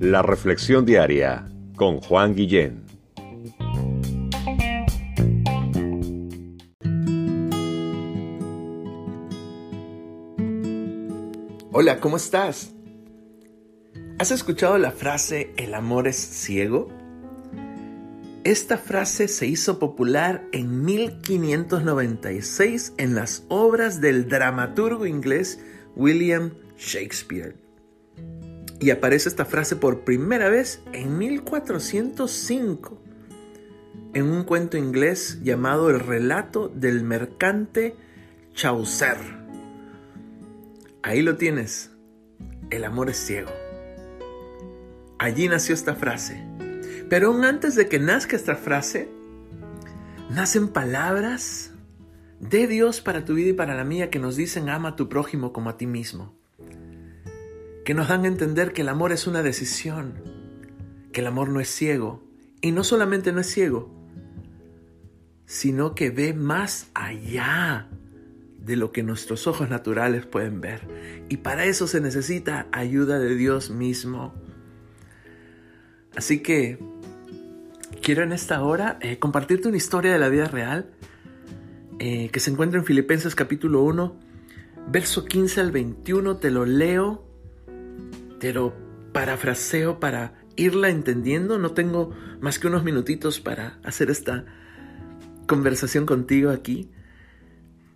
La Reflexión Diaria con Juan Guillén. Hola, ¿cómo estás? ¿Has escuchado la frase el amor es ciego? Esta frase se hizo popular en 1596 en las obras del dramaturgo inglés William Shakespeare. Y aparece esta frase por primera vez en 1405 en un cuento inglés llamado El relato del mercante Chaucer. Ahí lo tienes. El amor es ciego. Allí nació esta frase. Pero aún antes de que nazca esta frase, nacen palabras de Dios para tu vida y para la mía que nos dicen ama a tu prójimo como a ti mismo. Que nos dan a entender que el amor es una decisión, que el amor no es ciego. Y no solamente no es ciego, sino que ve más allá de lo que nuestros ojos naturales pueden ver. Y para eso se necesita ayuda de Dios mismo. Así que quiero en esta hora eh, compartirte una historia de la vida real eh, que se encuentra en Filipenses capítulo 1, verso 15 al 21. Te lo leo, te lo parafraseo para irla entendiendo. No tengo más que unos minutitos para hacer esta conversación contigo aquí.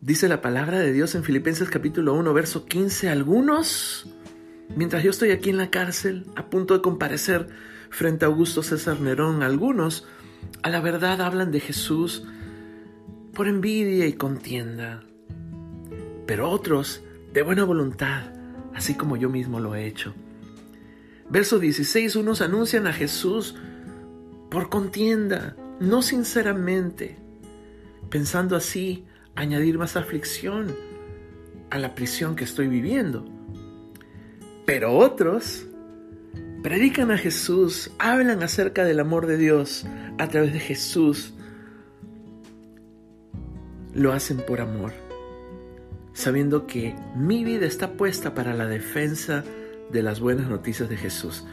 Dice la palabra de Dios en Filipenses capítulo 1, verso 15. Algunos, mientras yo estoy aquí en la cárcel, a punto de comparecer frente a Augusto César Nerón, algunos a la verdad hablan de Jesús por envidia y contienda, pero otros de buena voluntad, así como yo mismo lo he hecho. Verso 16, unos anuncian a Jesús por contienda, no sinceramente, pensando así añadir más aflicción a la prisión que estoy viviendo. Pero otros predican a Jesús, hablan acerca del amor de Dios a través de Jesús. Lo hacen por amor, sabiendo que mi vida está puesta para la defensa de las buenas noticias de Jesús.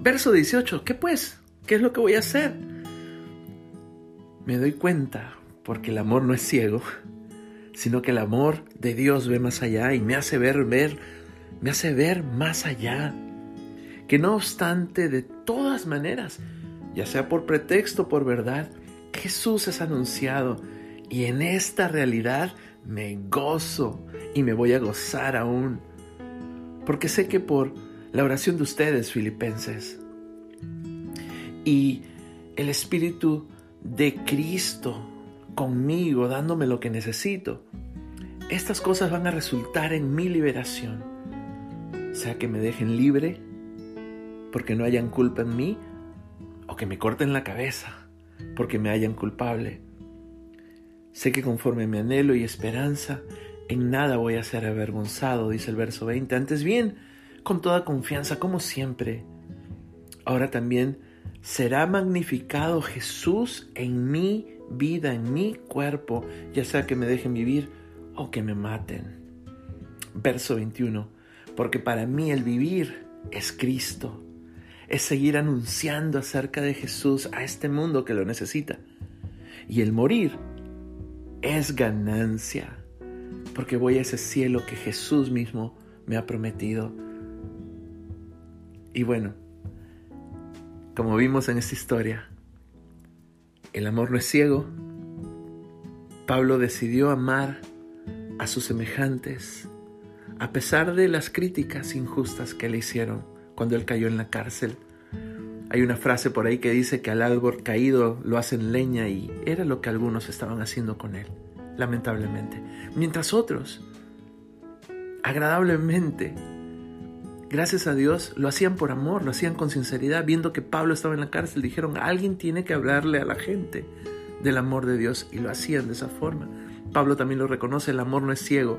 Verso 18, ¿qué pues? ¿Qué es lo que voy a hacer? Me doy cuenta, porque el amor no es ciego, sino que el amor de Dios ve más allá y me hace ver, ver, me hace ver más allá que no obstante de todas maneras, ya sea por pretexto o por verdad, Jesús es anunciado y en esta realidad me gozo y me voy a gozar aún, porque sé que por la oración de ustedes, filipenses, y el Espíritu de Cristo conmigo, dándome lo que necesito, estas cosas van a resultar en mi liberación, sea que me dejen libre, porque no hayan culpa en mí o que me corten la cabeza porque me hayan culpable. Sé que conforme mi anhelo y esperanza, en nada voy a ser avergonzado, dice el verso 20. Antes bien, con toda confianza, como siempre. Ahora también será magnificado Jesús en mi vida, en mi cuerpo, ya sea que me dejen vivir o que me maten. Verso 21. Porque para mí el vivir es Cristo es seguir anunciando acerca de Jesús a este mundo que lo necesita. Y el morir es ganancia, porque voy a ese cielo que Jesús mismo me ha prometido. Y bueno, como vimos en esta historia, el amor no es ciego. Pablo decidió amar a sus semejantes a pesar de las críticas injustas que le hicieron cuando él cayó en la cárcel. Hay una frase por ahí que dice que al árbol caído lo hacen leña y era lo que algunos estaban haciendo con él, lamentablemente. Mientras otros, agradablemente, gracias a Dios, lo hacían por amor, lo hacían con sinceridad, viendo que Pablo estaba en la cárcel, dijeron, alguien tiene que hablarle a la gente del amor de Dios y lo hacían de esa forma. Pablo también lo reconoce, el amor no es ciego,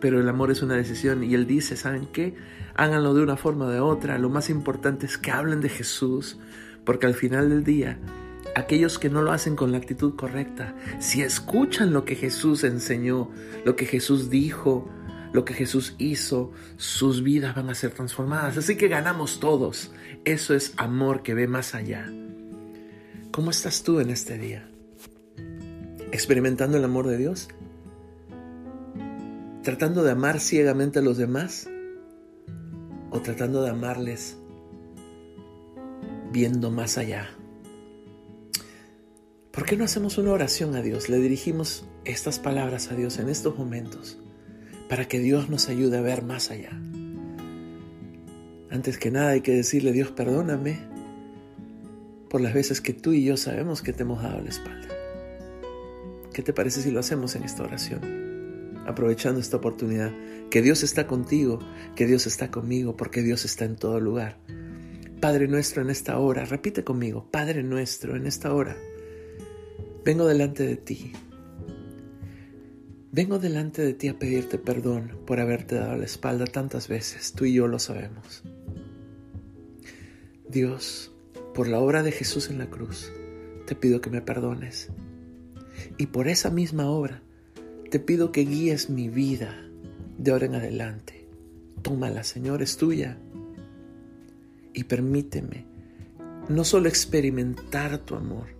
pero el amor es una decisión y él dice, ¿saben qué? Háganlo de una forma o de otra, lo más importante es que hablen de Jesús, porque al final del día, aquellos que no lo hacen con la actitud correcta, si escuchan lo que Jesús enseñó, lo que Jesús dijo, lo que Jesús hizo, sus vidas van a ser transformadas. Así que ganamos todos. Eso es amor que ve más allá. ¿Cómo estás tú en este día? ¿Experimentando el amor de Dios? ¿Tratando de amar ciegamente a los demás? ¿O tratando de amarles viendo más allá? ¿Por qué no hacemos una oración a Dios? Le dirigimos estas palabras a Dios en estos momentos para que Dios nos ayude a ver más allá. Antes que nada hay que decirle, Dios, perdóname por las veces que tú y yo sabemos que te hemos dado la espalda. ¿Qué te parece si lo hacemos en esta oración? Aprovechando esta oportunidad, que Dios está contigo, que Dios está conmigo, porque Dios está en todo lugar. Padre nuestro en esta hora, repite conmigo, Padre nuestro en esta hora Vengo delante de ti. Vengo delante de ti a pedirte perdón por haberte dado la espalda tantas veces. Tú y yo lo sabemos. Dios, por la obra de Jesús en la cruz, te pido que me perdones. Y por esa misma obra, te pido que guíes mi vida de ahora en adelante. Tómala, Señor, es tuya. Y permíteme no solo experimentar tu amor,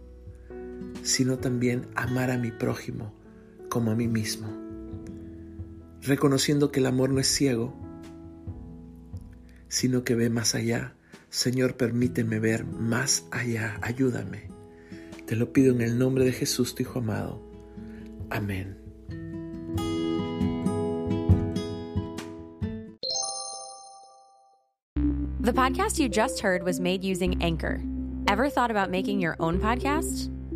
sino también amar a mi prójimo como a mí mismo, reconociendo que el amor no es ciego, sino que ve más allá. Señor, permíteme ver más allá, ayúdame. Te lo pido en el nombre de Jesús, tu Hijo amado. Amén. The podcast you just heard was made using Anchor. Ever thought about making your own podcast?